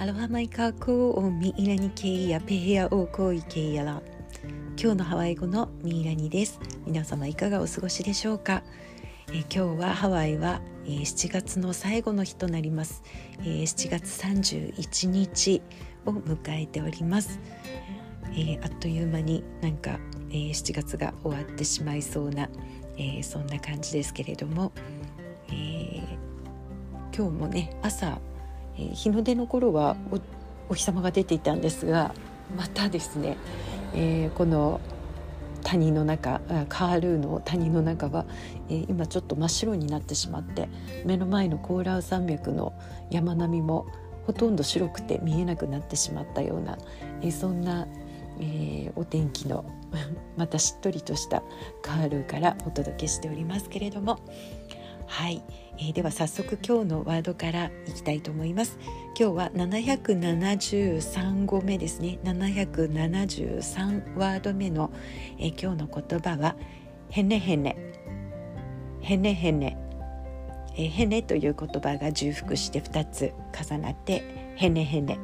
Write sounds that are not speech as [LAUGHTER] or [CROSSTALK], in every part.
アロハマイカーコーミイラニケイヤペヘアオーコーイケイヤラ今日のハワイ語のミイラニです。皆様いかがお過ごしでしょうか、え今日はハワイは、えー、7月の最後の日となります、えー、7月31日を迎えております、えー、あっという間になんか、えー、7月が終わってしまいそうな、えー、そんな感じですけれども、えー、今日もね朝日の出の頃はお日様が出ていたんですがまたですね、えー、この谷の中カールーの谷の中は、えー、今ちょっと真っ白になってしまって目の前のコーラウ山脈の山並みもほとんど白くて見えなくなってしまったような、えー、そんな、えー、お天気の [LAUGHS] またしっとりとしたカールーからお届けしておりますけれどもはい、えー、では早速今日のワードからいきたいと思います。今日は773語目ですね。773ワード目の、えー、今日の言葉はヘネヘネヘネヘネえー、ヘネという言葉が重複して2つ重なってヘネヘネ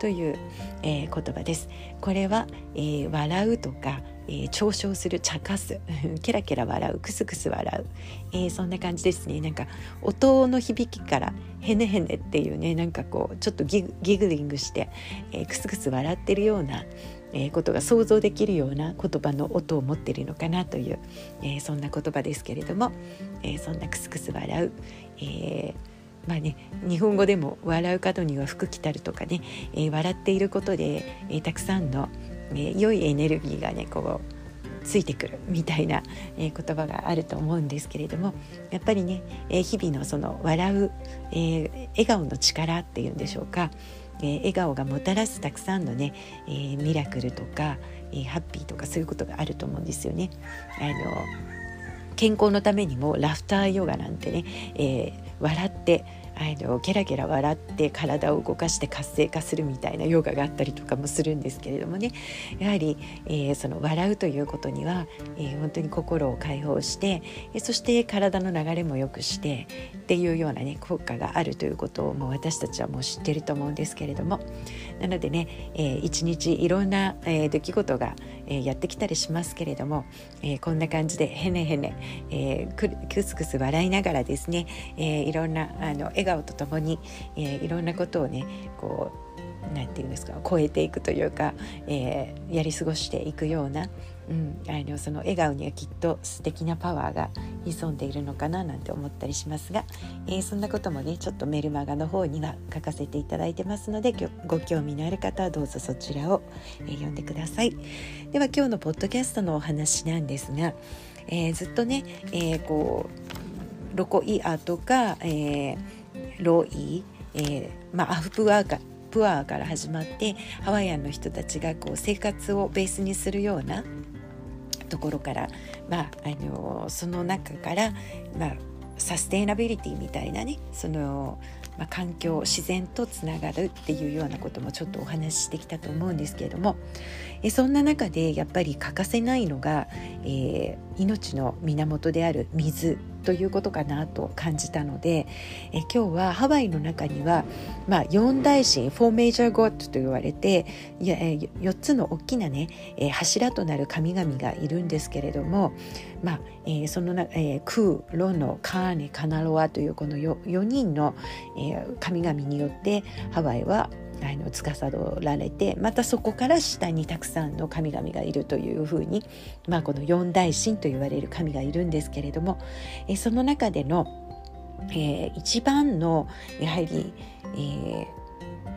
という、えー、言葉です。これは、えー、笑うとか、えー、嘲笑する茶化す。[LAUGHS] ケラケラ笑う。クスクス笑う、えー、そんな感じですね。なんか音の響きからヘネヘネっていうねなんかこうちょっとギグリングして、えー、クスクス笑ってるようなえー、ことが想像できるような言葉の音を持ってるのかなという、えー、そんな言葉ですけれども、えー、そんなクスクス笑う、えーまあね、日本語でも「笑う角には福来たる」とかね、えー、笑っていることで、えー、たくさんの、え、良いエネルギーがねこうついてくるみたいな、えー、言葉があると思うんですけれどもやっぱりね、えー、日々のその笑う、えー、笑顔の力っていうんでしょうか、え、笑顔がもたらすたくさんのね、え、ミラクルとか、え、ハッピーとかそういうことがあると思うんですよね。あの健康のためにもラフターヨガなんてね、え、笑ってあのゲラゲラ笑って体を動かして活性化するみたいなヨガがあったりとかもするんですけれどもね。やはり、えー、その笑うということには、えー、本当に心を解放して、えー、そして体の流れも良くしてっていうようなね効果があるということをもう私たちはもう知ってると思うんですけれども。なのでね、えー、一日いろんな、えー、出来事が、えー、やってきたりしますけれども、えー、こんな感じでへねへね、えー、クスクス笑いながらですね、えー、いろんなあの笑顔顔とともに、えー、いろんなことをねこうなんていうんですか超えていくというか、えー、やり過ごしていくような、うん、あのその笑顔にはきっと素敵なパワーが潜んでいるのかななんて思ったりしますが、えー、そんなこともねちょっとメルマガの方には書かせていただいてますのでご興味のある方はどうぞそちらを、えー、読んでください。では今日のポッドキャストのお話なんですが、えー、ずっとね、えー、こうロコイアとか、えーロイ、えーまあ、アフプアープアーから始まってハワイアンの人たちがこう生活をベースにするようなところから、まあ、あのその中から、まあ、サステイナビリティみたいなねその、まあ、環境自然とつながるっていうようなこともちょっとお話ししてきたと思うんですけれどもえそんな中でやっぱり欠かせないのが、えー、命の源である水。ということかなと感じたのでえ今日はハワイの中には、まあ、4大神4メジャーゴッドと言われてや4つの大きなね、え柱となる神々がいるんですけれども、まあえ、そのな、えー、クーロノカーネカナロアというこの 4, 4人の、え、神々によってハワイはあの司られてまたそこから下にたくさんの神々がいるというふうに、まあ、この四大神と言われる神がいるんですけれどもえその中での、えー、一番のやはり、えー、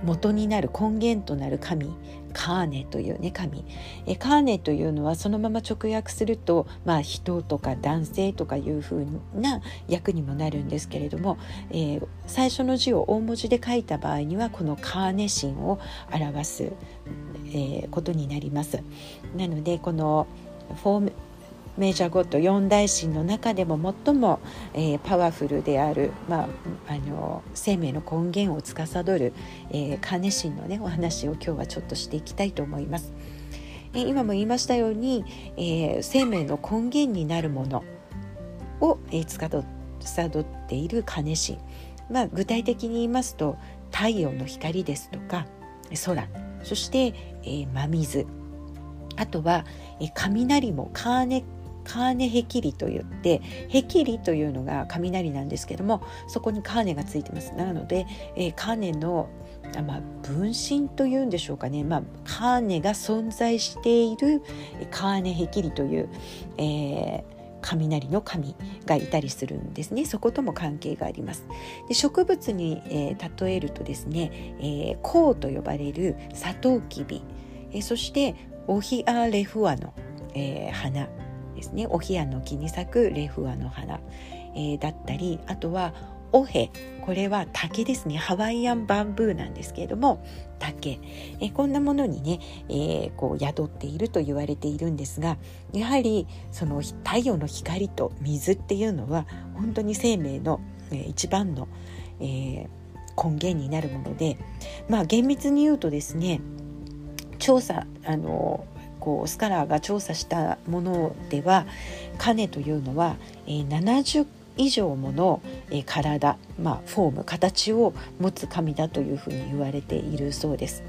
元になる根源となる神カーネというね神えカーネというのはそのまま直訳すると、まあ、人とか男性とかいうふうな訳にもなるんですけれども、えー、最初の字を大文字で書いた場合にはこのカーネ神を表す、えー、ことになります。なのでこのフォーメジャーゴッド四大神の中でも最も、えー、パワフルである、まあ、あの生命の根源を司る、えー、カーネ神のねお話を今日はちょっとしていきたいと思います。えー、今も言いましたように、えー、生命の根源になるものを、えー、司っているカネ神、まあ、具体的に言いますと太陽の光ですとか空。そして、えー、真水。あとは、えー、雷もカーネカーネヘキリといってヘキリというのが雷なんですけどもそこにカーネがついてます。なので、えー、カーネのまあ、分身というんでしょうかね、まあ、カーネが存在しているカーネヘキリという、えー、雷の神がいたりするんですね。そことも関係があります。で植物に、えー、例えるとですね、えー、コと呼ばれるサトウキビ、えー、そしてオヒアレフアの、えー、花。ですね。オヒアの木に咲くレフアの花、えー、だったりあとはオヘこれは竹ですね。ハワイアンバンブーなんですけれども竹。えこんなものにね、えー、こう宿っていると言われているんですがやはりその太陽の光と水っていうのは本当に生命の、えー、一番の、えー、根源になるものでまあ厳密に言うとですね調査あのこうスカラーが調査したものではカネというのは、えー、70以上もの、え体、まあ、フォーム形を持つ神だというふうに言われているそうです。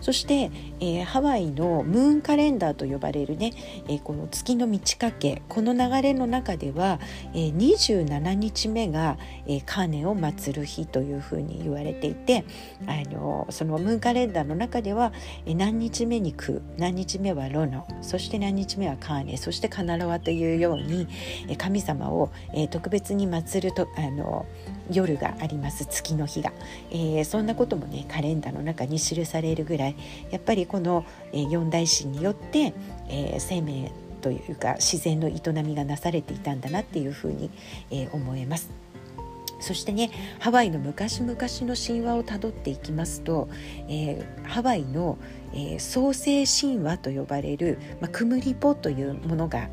そして、えー、ハワイのムーンカレンダーと呼ばれるね、えー、この月の満ち欠けこの流れの中では、えー、27日目が、えー、カーネを祀る日というふうに言われていてあのそのムーンカレンダーの中では、えー、何日目にク何日目はロノそして何日目はカーネそしてカナロワというように、えー、神様を、えー、特別に祀るとあの夜があります月の日が、えー、そんなこともねカレンダーの中に記されるぐらいやっぱりこの、えー、四大神によって、えー、生命というか自然の営みがなされていたんだなっていうふうに、えー、思えます。そしてねハワイの昔々の神話をたどっていきますと、えー、ハワイの、えー、創世神話と呼ばれる、まあ、クムリポというものが、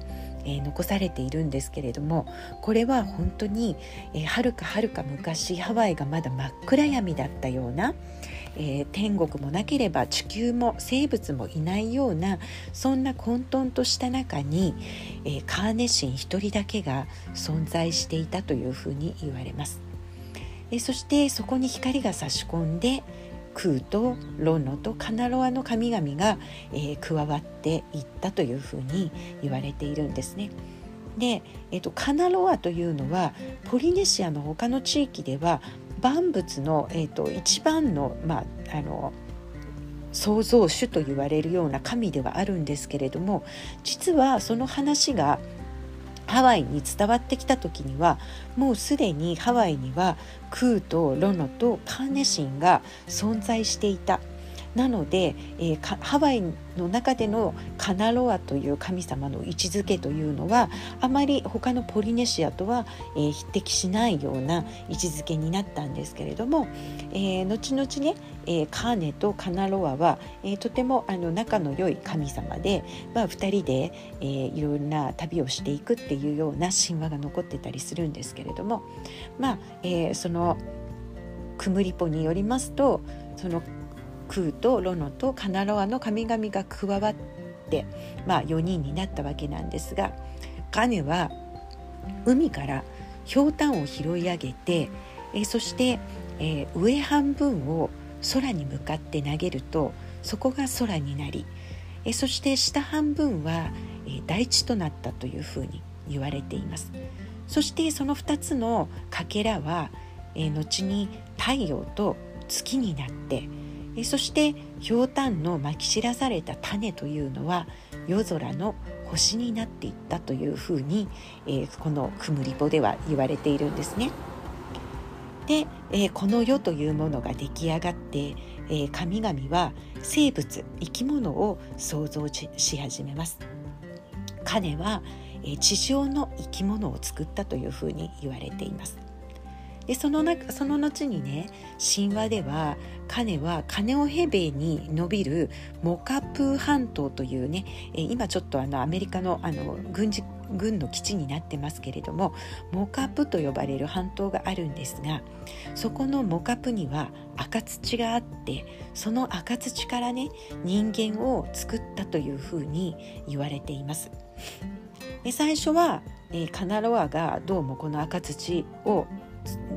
え、残されているんですけれどもこれは本当に、え、はるかはるか昔ハワイがまだ真っ暗闇だったような、え、天国もなければ地球も生物もいないようなそんな混沌とした中に、え、カーネシン一人だけが存在していたというふうに言われます。え、そしてそこに光が差し込んで空とロノとカナロアの神々が、えー、加わっていったというふうに言われているんですね。で、えーと、カナロアというのはポリネシアの他の地域では万物の、えーと、一番の,、まあ、あの創造主と言われるような神ではあるんですけれども実はその話がハワイに伝わってきた時にはもうすでにハワイにはクーとロノとカーネシンが存在していた。なので、えー、ハワイの中でのカナロアという神様の位置づけというのはあまり他のポリネシアとは、えー、匹敵しないような位置づけになったんですけれども、えー、後々ね、えー、カーネとカナロアは、えー、とてもあの仲の良い神様で、まあ、2人で、えー、いろんな旅をしていくっていうような神話が残ってたりするんですけれどもまあ、えー、そのクムリポによりますとそのクーとロノとカナロアの神々が加わって、まあ、4人になったわけなんですがカネは海からひょうたんを拾い上げてえそして、えー、上半分を空に向かって投げるとそこが空になりえそして下半分は、え大地となったというふうに言われています。そしてその2つのかけらは、え後に太陽と月になってえそしてひょうたんのまき散らされた種というのは夜空の星になっていったというふうに、えー、このクムリポでは言われているんですね。で、えー、この世というものが出来上がって、えー、神々は生物生き物を創造し始めます。彼は、え、地上の生き物を作ったというふうに言われています。でそのなその後にね神話ではカネはカネオヘベに伸びるモカプー半島というね今ちょっとあのアメリカのあの軍事軍の基地になってますけれどもモカプと呼ばれる半島があるんですがそこのモカプには赤土があってその赤土からね人間を作ったというふうに言われています。で最初は、えー、カナロアがどうもこの赤土を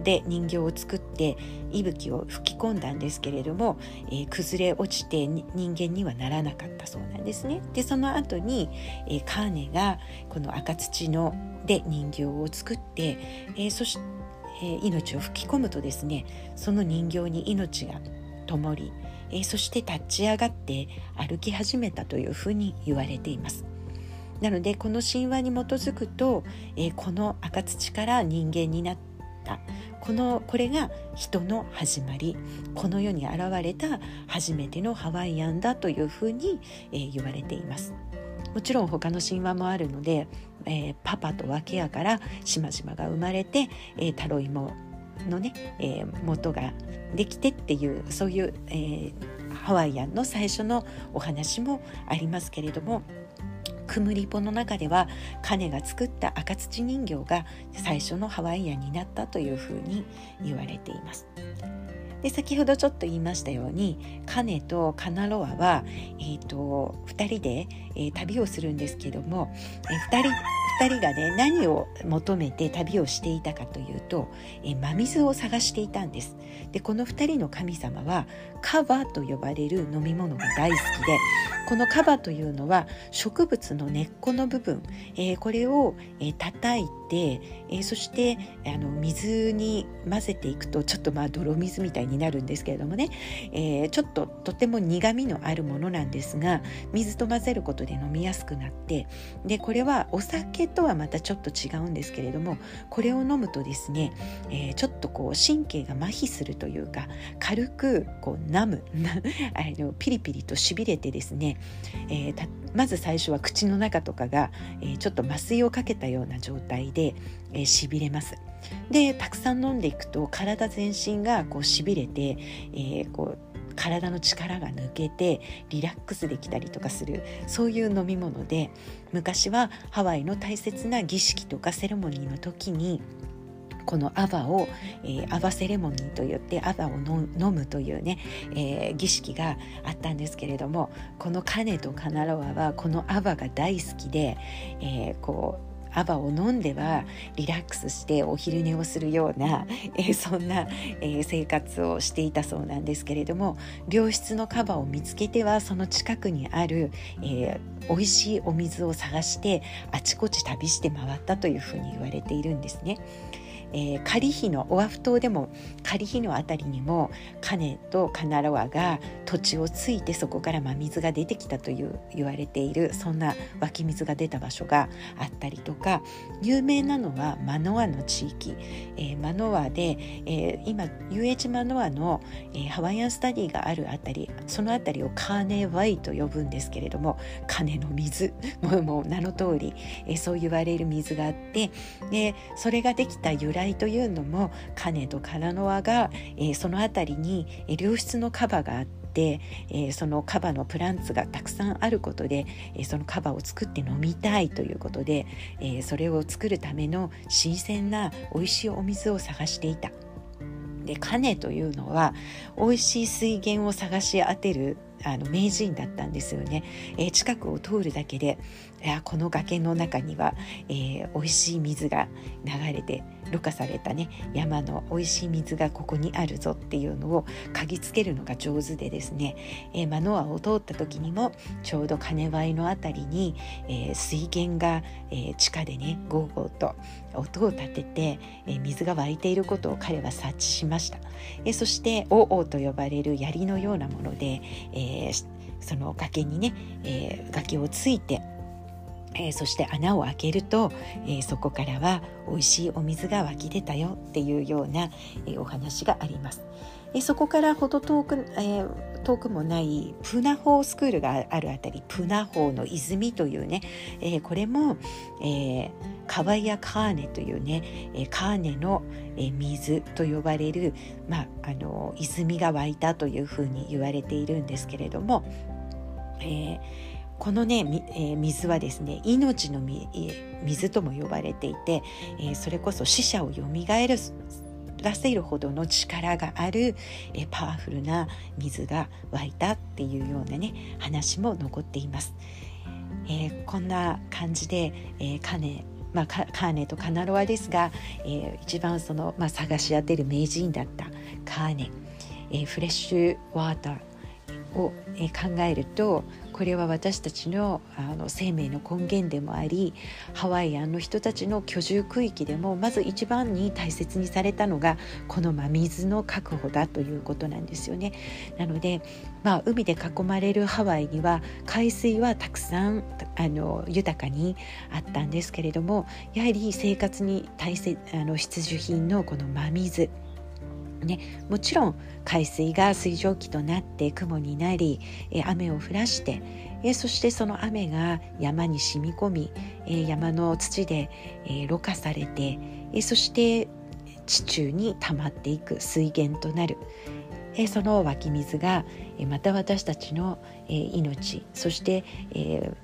で人形を作って息吹を吹き込んだんですけれども、えー、崩れ落ちて人間にはならなかったそうなんですね。でその後に、えー、カーネがこの赤土ので人形を作って、えー、そして、えー、命を吹き込むとですねその人形に命が灯り、えー、そして立ち上がって歩き始めたというふうに言われています。なのでこの神話に基づくと、えー、この赤土から人間になったこのこれが人の始まりこの世に現れた初めてのハワイアンだというふうに、えー、言われています。もちろん他の神話もあるので、えー、パパと訳やから島々が生まれて、えー、タロイモのね、えー、元ができてっていうそういう、えー、ハワイアンの最初のお話もありますけれどもクムリポの中ではカネが作った赤土人形が最初のハワイアンになったというふうに言われています。で先ほどちょっと言いましたようにカネとカナロアは、えーと、2人で、えー、旅をするんですけども、えー、2人2人がね何を求めて旅をしていたかというと、え真水を探していたんです。でこの2人の神様はカバと呼ばれる飲み物が大好きでこのカバというのは植物の根っこの部分、えー、これを、えー、叩いて、えー、そしてあの水に混ぜていくとちょっとまあ泥水みたいになるんですけれどもね、えー、ちょっととても苦みのあるものなんですが水と混ぜることで飲みやすくなってでこれはお酒とはまたちょっと違うんですけれどもこれを飲むとですね、えー、ちょっとこう神経が麻痺するというか軽くこう飲む [LAUGHS] あのピリピリとしびれてですね、えー、まず最初は口の中とかが、えー、ちょっと麻酔をかけたような状態で、えー、しびれます。でたくさん飲んでいくと体全身がこうしびれて、えー、こう体の力が抜けてリラックスできたりとかするそういう飲み物で昔はハワイの大切な儀式とかセレモニーの時にこのアバを、えー、アバセレモニーといってアバを飲むというね、えー、儀式があったんですけれどもこのカネとカナロアはこのアバが大好きで、えー、こうアバを飲んではリラックスしてお昼寝をするような、えー、そんな、えー、生活をしていたそうなんですけれども良質のカバを見つけてはその近くにある、えー、美味しいお水を探してあちこち旅して回ったというふうに言われているんですね。えー、カリヒのオアフ島でもカリヒの辺りにもカネとカナロアが土地をついてそこから真水が出てきたという言われているそんな湧き水が出た場所があったりとか有名なのはマノアの地域、えー、マノアで、えー、今 UH マノアの、えー、ハワイアンスタディがある辺りその辺りをカーネワイと呼ぶんですけれども金の水。もうもう名の通り、えー、そう言われる水があってでそれができた由来来というのもカネとカラノアが、えー、その辺りに、え良質のカバがあって、えー、そのカバのプランツがたくさんあることで、えー、そのカバを作って飲みたいということで、え、それを作るための新鮮な美味しいお水を探していた。でカネというのは美味しい水源を探し当てるあの名人だったんですよね、えー、近くを通るだけでこの崖の中には、えー、美味しい水が流れてろ過されたね山の美味しい水がここにあるぞっていうのを嗅ぎつけるのが上手でですね、えー、マノアを通った時にもちょうど金ワイの辺りに、えー、水源が、えー、地下でねゴーゴーと音を立てて、えー、水が湧いていることを彼は察知しました、えー、そして「おお」と呼ばれる槍のようなもので、えー、その崖にね、えー、崖をついてえー、そして穴を開けると、えー、そこからは美味しいお水が湧き出たよっていうような、えー、お話があります。えそこからほど遠く,、え遠くもないプナホースクールがあるあたりプナホーの泉というね、えこれも、えカワイヤカーネというね、えカーネの、え水と呼ばれる、まあ、あの泉が湧いたというふうに言われているんですけれども、えーこのね、え、水はですね命の水とも呼ばれていて、え、それこそ死者をよみがえらせるほどの力がある、え、パワフルな水が湧いたっていうようなね話も残っています。えー、こんな感じで、えー、カネまあ、カーネとカナロアですが、えー、一番その、まあ、探し当てる名人だったカーネ、えー、フレッシュワーターを、考えるとこれは私たちのあの生命の根源でもありハワイアンの人たちの居住区域でもまず一番に大切にされたのがこの真水の確保だということなんですよね。なので、まあ、海で囲まれるハワイには海水はたくさんあの豊かにあったんですけれどもやはり生活に大切あの必需品のこの真水ね、もちろん海水が水蒸気となって雲になり雨を降らしてそしてその雨が山に染み込み山の土でろ過されてそして地中に溜まっていく水源となる。その湧き水がまた私たちの命そして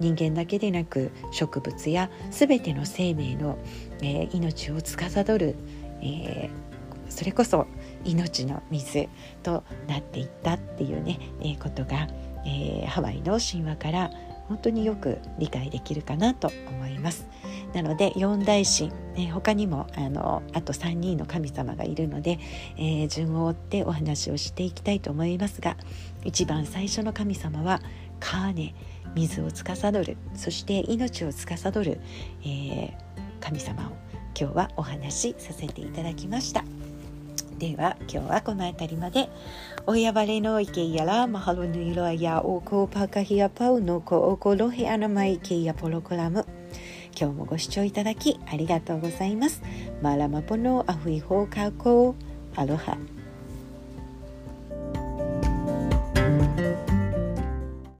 人間だけでなく植物や全ての生命の命を司るそれこそ命の水となっていったっていうね、えー、ことが、えー、ハワイの神話から本当によく理解できるかなと思います。なので四大神、えー、他にもあのあと3人の神様がいるので、えー、順を追ってお話をしていきたいと思いますが一番最初の神様はカーネ水を司るそして命を司る、えー、神様を今日はお話しさせていただきました。では今日はこの辺りまで。おやばれのいけやら、マハロヌイロアやオコパカヒアパウノコオコロヘアナマイケやポロコラム。今日もご視聴いただきありがとうございます。マラマポのアフイホーカーコーアロハ。